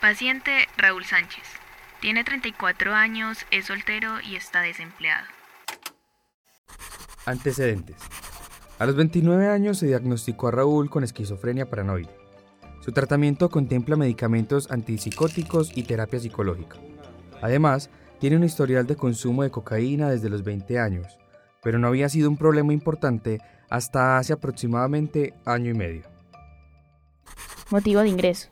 Paciente Raúl Sánchez. Tiene 34 años, es soltero y está desempleado. Antecedentes. A los 29 años se diagnosticó a Raúl con esquizofrenia paranoide. Su tratamiento contempla medicamentos antipsicóticos y terapia psicológica. Además, tiene un historial de consumo de cocaína desde los 20 años, pero no había sido un problema importante hasta hace aproximadamente año y medio. Motivo de ingreso.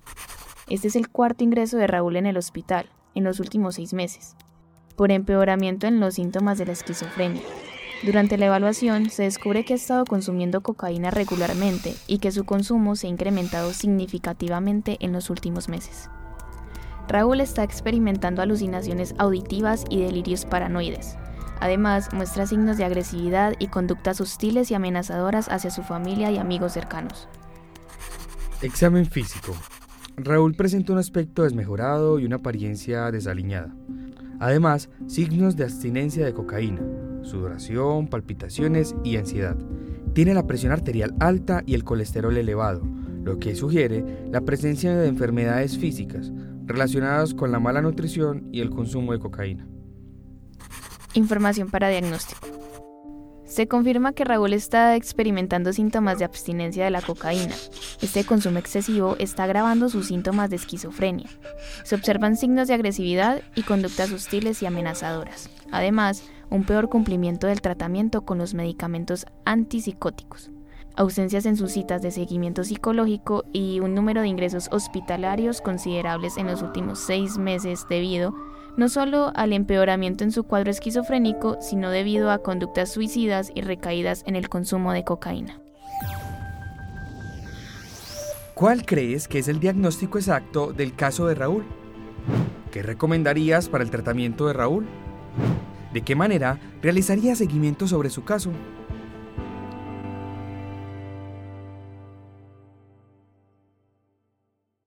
Este es el cuarto ingreso de Raúl en el hospital en los últimos seis meses, por empeoramiento en los síntomas de la esquizofrenia. Durante la evaluación se descubre que ha estado consumiendo cocaína regularmente y que su consumo se ha incrementado significativamente en los últimos meses. Raúl está experimentando alucinaciones auditivas y delirios paranoides. Además, muestra signos de agresividad y conductas hostiles y amenazadoras hacia su familia y amigos cercanos. Examen físico. Raúl presenta un aspecto desmejorado y una apariencia desaliñada. Además, signos de abstinencia de cocaína, sudoración, palpitaciones y ansiedad. Tiene la presión arterial alta y el colesterol elevado, lo que sugiere la presencia de enfermedades físicas relacionadas con la mala nutrición y el consumo de cocaína. Información para diagnóstico. Se confirma que Raúl está experimentando síntomas de abstinencia de la cocaína. Este consumo excesivo está agravando sus síntomas de esquizofrenia. Se observan signos de agresividad y conductas hostiles y amenazadoras. Además, un peor cumplimiento del tratamiento con los medicamentos antipsicóticos ausencias en sus citas de seguimiento psicológico y un número de ingresos hospitalarios considerables en los últimos seis meses debido no solo al empeoramiento en su cuadro esquizofrénico, sino debido a conductas suicidas y recaídas en el consumo de cocaína. ¿Cuál crees que es el diagnóstico exacto del caso de Raúl? ¿Qué recomendarías para el tratamiento de Raúl? ¿De qué manera realizarías seguimiento sobre su caso?